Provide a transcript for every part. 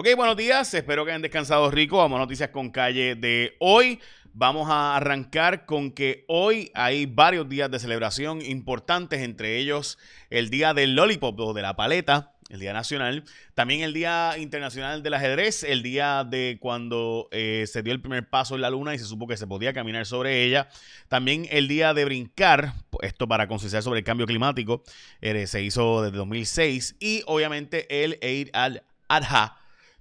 Ok, buenos días, espero que hayan descansado rico. Vamos a noticias con calle de hoy. Vamos a arrancar con que hoy hay varios días de celebración importantes, entre ellos el día del lollipop o de la paleta, el Día Nacional. También el Día Internacional del Ajedrez, el día de cuando eh, se dio el primer paso en la luna y se supo que se podía caminar sobre ella. También el Día de Brincar, esto para concienciar sobre el cambio climático, eh, se hizo desde 2006. Y obviamente el Eid al-Adha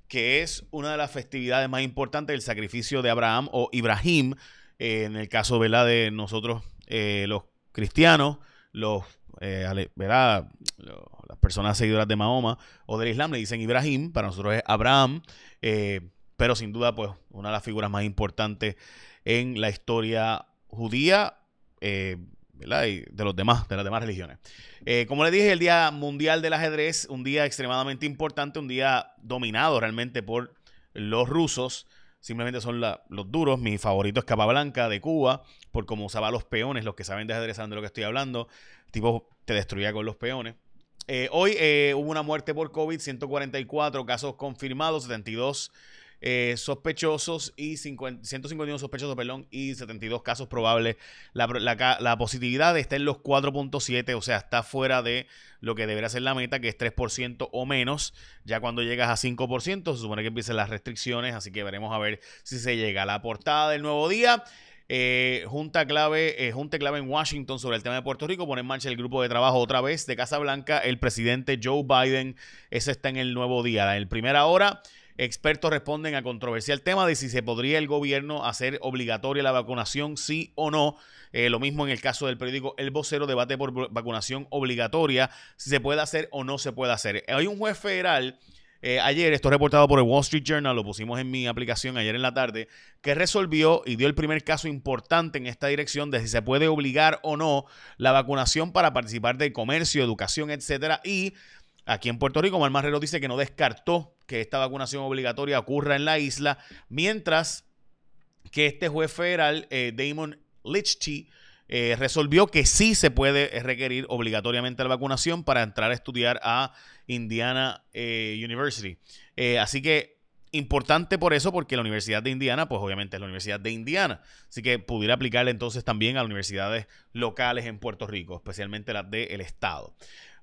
que es una de las festividades más importantes del sacrificio de Abraham o Ibrahim, eh, en el caso de nosotros eh, los cristianos, los, eh, las personas seguidoras de Mahoma o del Islam le dicen Ibrahim, para nosotros es Abraham, pero sin duda pues una de las figuras más importantes en la historia judía y de los demás, de las demás religiones. Eh, como les dije, el Día Mundial del Ajedrez, un día extremadamente importante, un día dominado realmente por los rusos. Simplemente son los duros. Mi favorito es Capablanca de Cuba, por cómo usaba los peones. Los que saben de ajedrez saben de lo que estoy hablando. tipo te destruía con los peones. Eh, hoy eh, hubo una muerte por COVID, 144 casos confirmados, 72 eh, sospechosos y 151 sospechosos, perdón, y 72 casos probables. La, positividad está en los 4.7, o sea, está fuera de lo que debería ser la meta, que es 3% o menos. Ya cuando llegas a 5%, se supone que empiezan las restricciones, así que veremos a ver si se llega a la portada del nuevo día. Eh, junta clave, eh, junta clave en Washington sobre el tema de Puerto Rico, pone en marcha el grupo de trabajo otra vez de Casa Blanca, el presidente Joe Biden, ese está en el nuevo día, en primera hora. Expertos responden a controversial tema de si se podría el gobierno hacer obligatoria la vacunación, sí o no. Eh, lo mismo en el caso del periódico El Vocero, debate por vacunación obligatoria, si se puede hacer o no se puede hacer. Hay un juez federal eh, ayer, esto reportado por el Wall Street Journal, lo pusimos en mi aplicación ayer en la tarde, que resolvió y dio el primer caso importante en esta dirección de si se puede obligar o no la vacunación para participar del comercio, educación, etcétera. Y aquí en Puerto Rico, Mar Marrero dice que no descartó que esta vacunación obligatoria ocurra en la isla, mientras que este juez federal, eh, Damon Lichty, eh, resolvió que sí se puede requerir obligatoriamente la vacunación para entrar a estudiar a Indiana eh, University. así que importante por eso, porque la Universidad de Indiana, pues obviamente es la Universidad de Indiana. Así que pudiera aplicarle entonces también a universidades locales en Puerto Rico, especialmente las del Estado.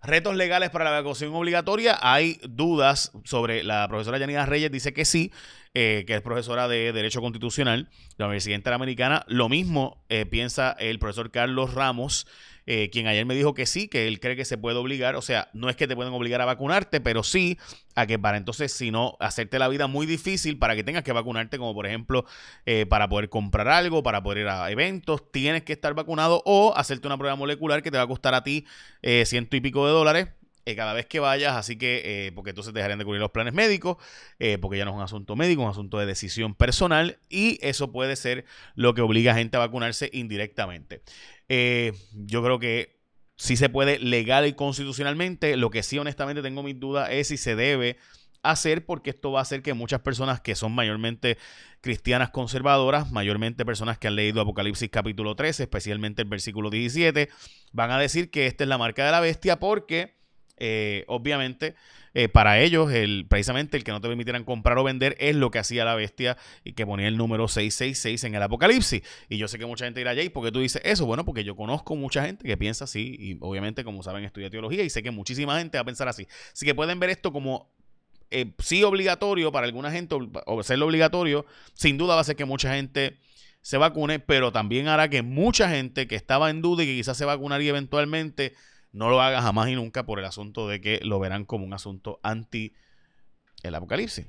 Retos legales para la vacunación obligatoria. Hay dudas sobre la profesora Yanina Reyes, dice que sí, eh, que es profesora de Derecho Constitucional de la Universidad Interamericana. Lo mismo eh, piensa el profesor Carlos Ramos, eh, quien ayer me dijo que sí, que él cree que se puede obligar, o sea, no es que te pueden obligar a vacunarte, pero sí a que para entonces, si no, hacerte la vida muy difícil para que tengas que vacunarte, como por ejemplo, eh, para poder comprar algo, para poder ir a eventos, tienes que estar vacunado o hacerte una prueba molecular que te va a costar a ti eh, ciento y pico de dólares cada vez que vayas, así que, porque entonces dejarían de cubrir los planes médicos, porque ya no es un asunto médico, es un asunto de decisión personal, y eso puede ser lo que obliga a gente a vacunarse indirectamente. Eh, yo creo que sí se puede legal y constitucionalmente. Lo que sí, honestamente, tengo mis dudas es si se debe hacer, porque esto va a hacer que muchas personas que son mayormente cristianas conservadoras, mayormente personas que han leído Apocalipsis capítulo 13, especialmente el versículo 17, van a decir que esta es la marca de la bestia porque eh, obviamente, eh, para ellos, el, precisamente el que no te permitieran comprar o vender es lo que hacía la bestia y que ponía el número 666 en el Apocalipsis. Y yo sé que mucha gente dirá, Jay, ¿por qué tú dices eso? Bueno, porque yo conozco mucha gente que piensa así y obviamente, como saben, estudia teología y sé que muchísima gente va a pensar así. Así que pueden ver esto como eh, sí obligatorio para alguna gente, o serlo obligatorio, sin duda va a ser que mucha gente se vacune, pero también hará que mucha gente que estaba en duda y que quizás se vacunaría eventualmente no lo haga jamás y nunca por el asunto de que lo verán como un asunto anti el apocalipsis.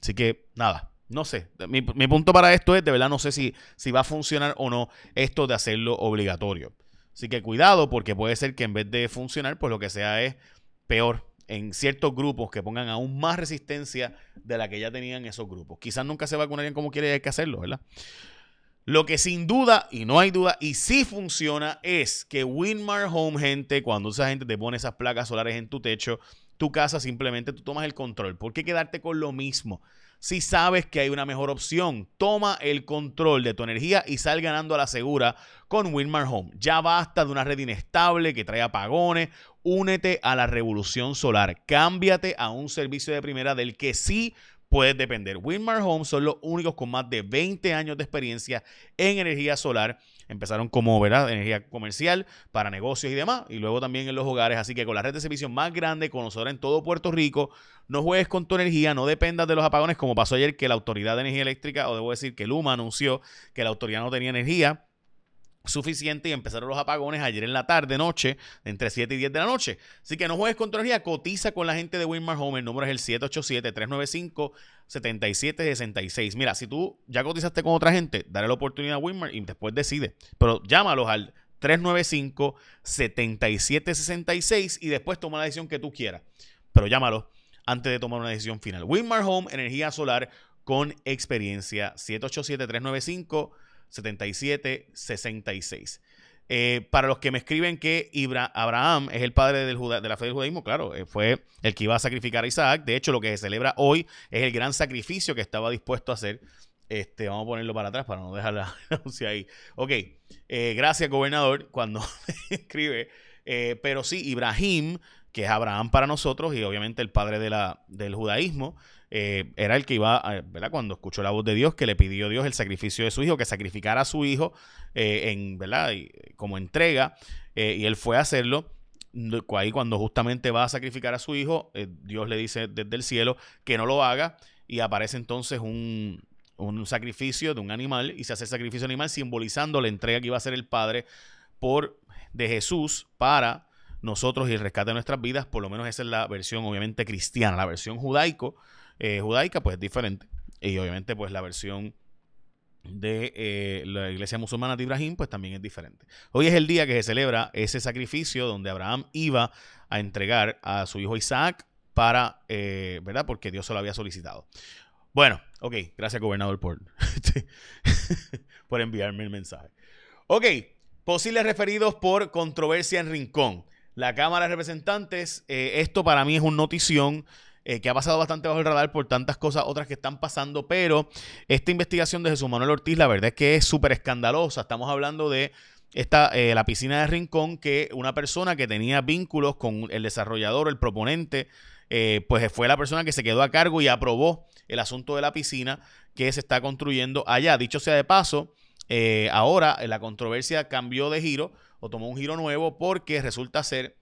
Así que nada, no sé. Mi, punto para esto es, de verdad, no sé si, si va a funcionar o no esto de hacerlo obligatorio. Así que cuidado porque puede ser que en vez de funcionar, pues lo que sea es peor en ciertos grupos que pongan aún más resistencia de la que ya tenían esos grupos. Quizás nunca se vacunarían como quiere y hay que hacerlo, ¿verdad? Lo que sin duda, y no hay duda, y sí funciona, es que Winmar Home, gente, cuando esa gente te pone esas placas solares en tu techo, tu casa simplemente tú tomas el control. ¿Por qué quedarte con lo mismo? Si sabes que hay una mejor opción, toma el control de tu energía y sal ganando a la segura con Winmar Home. Ya basta de una red inestable que trae apagones Únete a la revolución solar. Cámbiate a un servicio de primera del que sí puedes depender. Winmar Homes son los únicos con más de 20 años de experiencia en energía solar. Empezaron como ¿verdad? energía comercial para negocios y demás, y luego también en los hogares. Así que con la red de servicio más grande, conocedora en todo Puerto Rico, no juegues con tu energía, no dependas de los apagones, como pasó ayer que la Autoridad de Energía Eléctrica, o debo decir que Luma anunció que la autoridad no tenía energía suficiente y empezaron los apagones ayer en la tarde, noche, entre 7 y 10 de la noche. Así que no juegues con tu energía, cotiza con la gente de Winmar Home. El número es el 787-395-7766. Mira, si tú ya cotizaste con otra gente, dale la oportunidad a Winmar y después decide. Pero llámalos al 395-7766 y después toma la decisión que tú quieras. Pero llámalos antes de tomar una decisión final. Winmar Home, energía solar con experiencia. 787-395 7766. Eh, para los que me escriben que Abraham es el padre del de la fe del judaísmo, claro, eh, fue el que iba a sacrificar a Isaac. De hecho, lo que se celebra hoy es el gran sacrificio que estaba dispuesto a hacer. Este, vamos a ponerlo para atrás para no dejar la anuncia ahí. Ok, eh, gracias, gobernador, cuando escribe. pero sí, Ibrahim, que es Abraham para nosotros y obviamente el padre del judaísmo, eh, era el que iba, ¿verdad? Cuando escuchó la voz de Dios, que le pidió Dios el sacrificio de su hijo, que sacrificara a su hijo eh, en, ¿verdad? como entrega, eh, y él fue a hacerlo. Ahí cuando justamente va a sacrificar a su hijo, Dios le dice desde el cielo que no lo haga y aparece entonces un, un sacrificio de un animal y se hace el sacrificio animal simbolizando la entrega que iba a hacer el Padre por de Jesús para nosotros y el rescate de nuestras vidas, por lo menos esa es la versión obviamente cristiana, la versión judaico eh, judaica, pues es diferente. Y obviamente, pues la versión de eh, la iglesia musulmana de Ibrahim, pues también es diferente. Hoy es el día que se celebra ese sacrificio donde Abraham iba a entregar a su hijo Isaac para, eh, ¿verdad? Porque Dios se lo había solicitado. Bueno, ok, gracias gobernador por, por enviarme el mensaje. Ok, posibles referidos por controversia en Rincón. La Cámara de Representantes, esto para mí es una notición. Eh, que ha pasado bastante bajo el radar por tantas cosas otras que están pasando, pero esta investigación de Jesús Manuel Ortiz, la verdad es que es súper escandalosa. Estamos hablando de esta, eh, la piscina de Rincón, que una persona que tenía vínculos con el desarrollador, el proponente, eh, pues fue la persona que se quedó a cargo y aprobó el asunto de la piscina que se está construyendo allá. Dicho sea de paso, ahora la controversia cambió de giro o tomó un giro nuevo porque resulta ser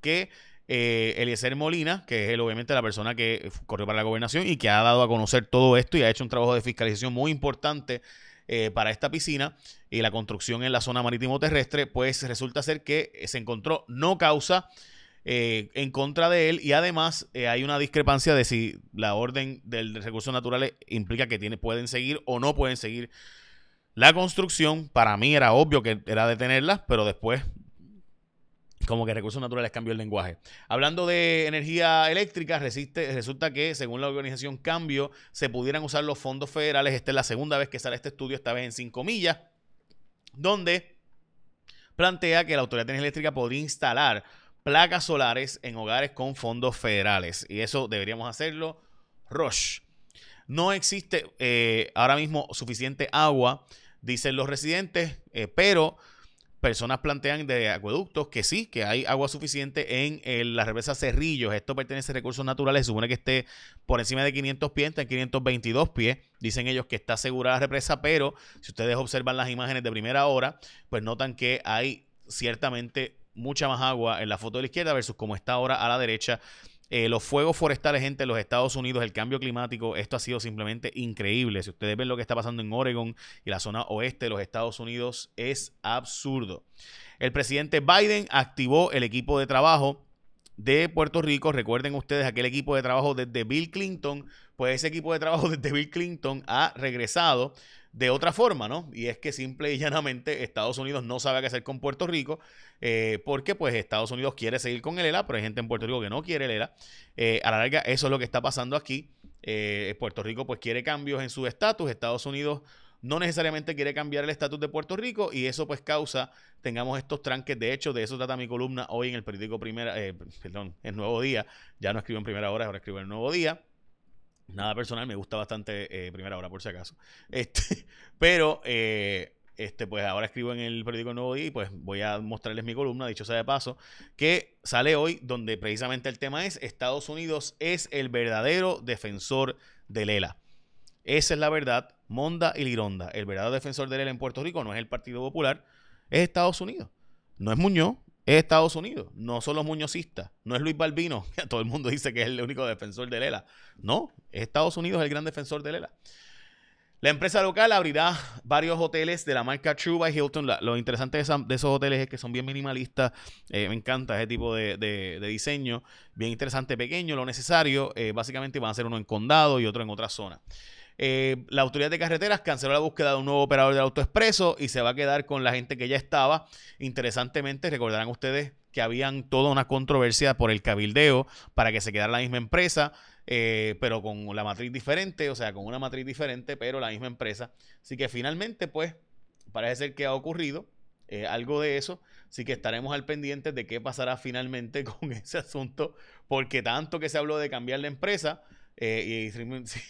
que eh, Eliezer Molina, que es obviamente la persona que corrió para la gobernación y que ha dado a conocer todo esto y ha hecho un trabajo de fiscalización muy importante eh, para esta piscina y la construcción en la zona marítimo terrestre, pues resulta ser que se encontró no causa eh, en contra de él y además hay una discrepancia de si la orden del recursos naturales implica que tiene, pueden seguir o no pueden seguir la construcción. Para mí era obvio que era detenerla, pero después como que recursos naturales cambió el lenguaje. Hablando de energía eléctrica, resulta que según la organización Cambio se pudieran usar los fondos federales. Esta es la segunda vez que sale este estudio, esta vez en 5 millas, donde plantea que la Autoridad de Energía Eléctrica podría instalar placas solares en hogares con fondos federales. Y eso deberíamos hacerlo. Rush. No existe eh, ahora mismo suficiente agua, dicen los residentes, eh, pero personas plantean de acueductos que sí, que hay agua suficiente en, la represa Cerrillos. Esto pertenece a recursos naturales. Se supone que esté por encima de 500 pies, está en 522 pies. Dicen ellos que está asegurada la represa, pero si ustedes observan las imágenes de primera hora, pues notan que hay ciertamente mucha más agua en la foto de la izquierda versus como está ahora a la derecha. Eh, los fuegos forestales, gente, en los Estados Unidos, el cambio climático, esto ha sido simplemente increíble. Si ustedes ven lo que está pasando en Oregon y la zona oeste de los Estados Unidos, es absurdo. El presidente Biden activó el equipo de trabajo de Puerto Rico. Recuerden ustedes aquel equipo de trabajo desde Bill Clinton. Pues ese equipo de trabajo desde Bill Clinton ha regresado de otra forma, ¿no? Y es que simple y llanamente Estados Unidos no sabe qué hacer con Puerto Rico, eh, porque pues Estados Unidos quiere seguir con el ELA, pero hay gente en Puerto Rico que no quiere el ELA. Eh, a la larga, eso es lo que está pasando aquí. Eh, Puerto Rico pues quiere cambios en su estatus, Estados Unidos no necesariamente quiere cambiar el estatus de Puerto Rico y eso pues causa, tengamos estos tranques. De hecho, de eso trata mi columna hoy en el periódico Primera, perdón, el Nuevo Día. Ya no escribo en Primera Hora, ahora escribo en el Nuevo Día. Nada personal, me gusta bastante eh, primera hora, por si acaso. Este, pero, eh, este, pues ahora escribo en el periódico Nuevo Día y pues voy a mostrarles mi columna, dicho sea de paso, que sale hoy donde precisamente el tema es Estados Unidos es el verdadero defensor de Lela. Esa es la verdad, Monda y Lironda. El verdadero defensor de Lela en Puerto Rico no es el Partido Popular, es Estados Unidos. No es Muñoz, es Estados Unidos. No son los muñozistas. No es Luis Balbino, todo el mundo dice que es el único defensor de Lela. No, es Estados Unidos el gran defensor de Lela. La empresa local abrirá varios hoteles de la marca True by Hilton. lo interesante de, esos hoteles es que son bien minimalistas. Eh, me encanta ese tipo de, diseño. Bien interesante, pequeño, lo necesario. Eh, básicamente van a ser uno en condado y otro en otra zona. Eh, la autoridad de carreteras canceló la búsqueda de un nuevo operador de autoexpreso y se va a quedar con la gente que ya estaba. Interesantemente, recordarán ustedes que habían toda una controversia por el cabildeo para que se quedara la misma empresa, eh, pero con la matriz diferente, o sea, con una matriz diferente, pero la misma empresa. Así que finalmente, pues, parece ser que ha ocurrido eh, algo de eso. Así que estaremos al pendiente de qué pasará finalmente con ese asunto, porque tanto que se habló de cambiar la empresa, eh,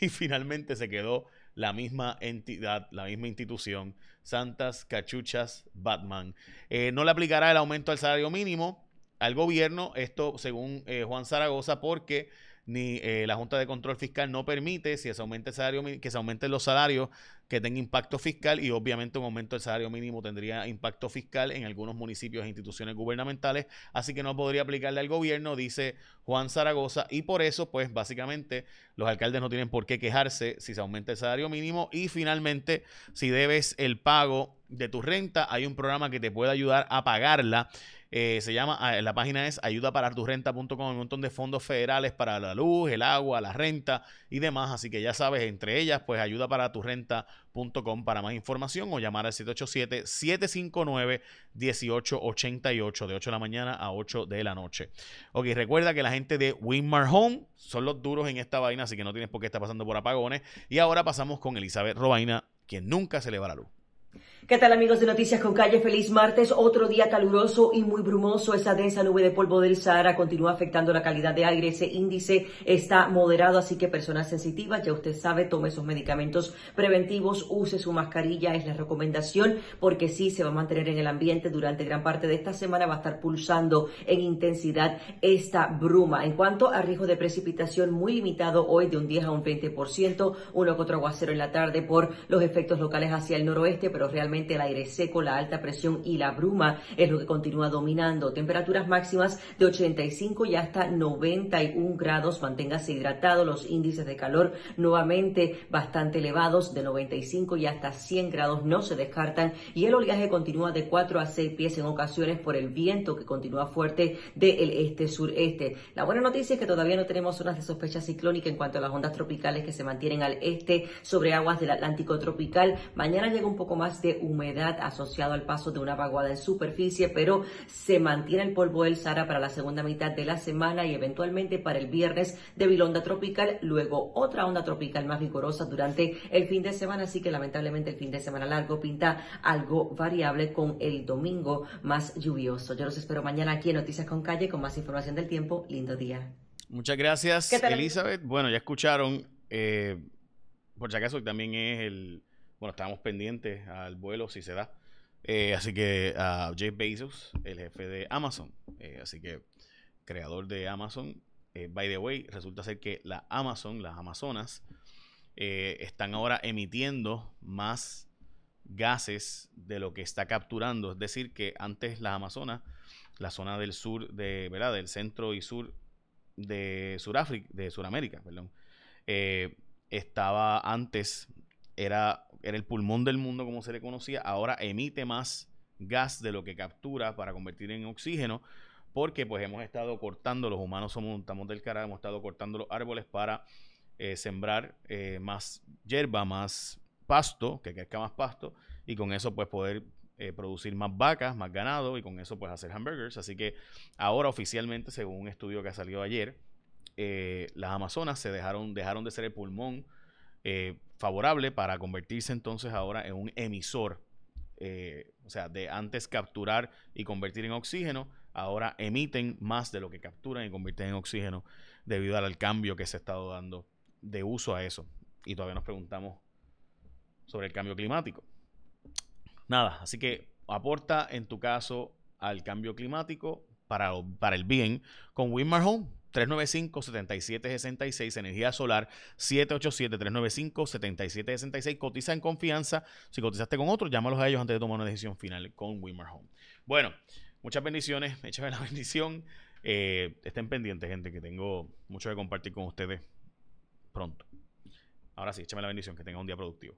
y, finalmente se quedó la misma entidad, la misma institución, Santas Cachuchas Batman. Eh, no le aplicará el aumento al salario mínimo al gobierno, esto según eh, Juan Zaragoza, porque ni la Junta de Control Fiscal no permite si se aumenta el salario, que se aumenten los salarios que tenga impacto fiscal y obviamente un aumento del salario mínimo tendría impacto fiscal en algunos municipios e instituciones gubernamentales, así que no podría aplicarle al gobierno, dice Juan Zaragoza, y por eso pues básicamente los alcaldes no tienen por qué quejarse si se aumenta el salario mínimo. Y finalmente si debes el pago de tu renta, hay un programa que te puede ayudar a pagarla eh, se llama, ah, la página es ayudapararturrenta.com, un montón de fondos federales para la luz, el agua, la renta y demás. Así que ya sabes, entre ellas, pues ayudapararturrenta.com para más información o llamar al 787-759-1888 de 8 de la mañana a 8 de la noche. Ok, recuerda que la gente de Winmar Home son los duros en esta vaina, así que no tienes por qué estar pasando por apagones. Y ahora pasamos con Elizabeth Robaina, quien nunca se le va la luz. ¿Qué tal amigos de Noticias con Calle? Feliz martes, otro día caluroso y muy brumoso. Esa densa nube de polvo del Sahara continúa afectando la calidad de aire. Ese índice está moderado, así que personas sensitivas, ya usted sabe, tome esos medicamentos preventivos, use su mascarilla, es la recomendación, porque sí se va a mantener en el ambiente durante gran parte de esta semana, va a estar pulsando en intensidad esta bruma. En cuanto a riesgo de precipitación, muy limitado hoy de un 10 a un 20%, uno que otro aguacero en la tarde por los efectos locales hacia el noroeste, pero realmente el aire seco, la alta presión y la bruma es lo que continúa dominando. Temperaturas máximas de 85 y hasta 91 grados. Manténgase hidratado. Los índices de calor nuevamente bastante elevados de 95 y hasta 100 grados no se descartan. Y el oleaje continúa de 4 a 6 pies en ocasiones por el viento que continúa fuerte del este-sureste. La buena noticia es que todavía no tenemos zonas de sospecha ciclónica en cuanto a las ondas tropicales que se mantienen al este sobre aguas del Atlántico tropical. Mañana llega un poco más de humedad asociado al paso de una vaguada en superficie, pero se mantiene el polvo del Sahara para la segunda mitad de la semana y eventualmente para el viernes de onda tropical, luego otra onda tropical más vigorosa durante el fin de semana, así que lamentablemente el fin de semana largo pinta algo variable con el domingo más lluvioso. Yo los espero mañana aquí en Noticias con Calle con más información del tiempo. Lindo día. Muchas gracias, Elizabeth. Bueno, ya escucharon, eh, por si acaso también es el bueno, estábamos pendientes al vuelo si se da. Eh, así que a Jeff Bezos, el jefe de Amazon, eh, así que creador de Amazon, eh, by the way, resulta ser que la Amazon, las Amazonas, están ahora emitiendo más gases de lo que está capturando. Es decir, que antes las Amazonas, la zona del sur, de, ¿verdad? del centro y sur de Suráfrica, de Suramérica, perdón, estaba antes, era era el pulmón del mundo como se le conocía, ahora emite más gas de lo que captura para convertir en oxígeno, porque pues hemos estado cortando, los humanos somos, estamos del cara, hemos estado cortando los árboles para eh, sembrar eh, más hierba, más pasto, que crezca más pasto, y con eso pues poder eh, producir más vacas, más ganado, y con eso pues hacer hamburgers. Así que ahora oficialmente, según un estudio que ha salido ayer, las Amazonas se dejaron, dejaron de ser el pulmón favorable para convertirse entonces ahora en un emisor. Eh, o sea, de antes capturar y convertir en oxígeno, ahora emiten más de lo que capturan y convierten en oxígeno debido al cambio que se ha estado dando de uso a eso. Y todavía nos preguntamos sobre el cambio climático. nada, así que aporta en tu caso al cambio climático para, para el bien con Winmar Home. 395-7766, energía solar 787-395-7766. Cotiza en confianza. Si cotizaste con otros, llámalos a ellos antes de tomar una decisión final con Winmar Home. Bueno, muchas bendiciones. Échame la bendición. Eh, estén pendientes, gente, que tengo mucho que compartir con ustedes pronto. Ahora sí, échame la bendición. Que tengan un día productivo.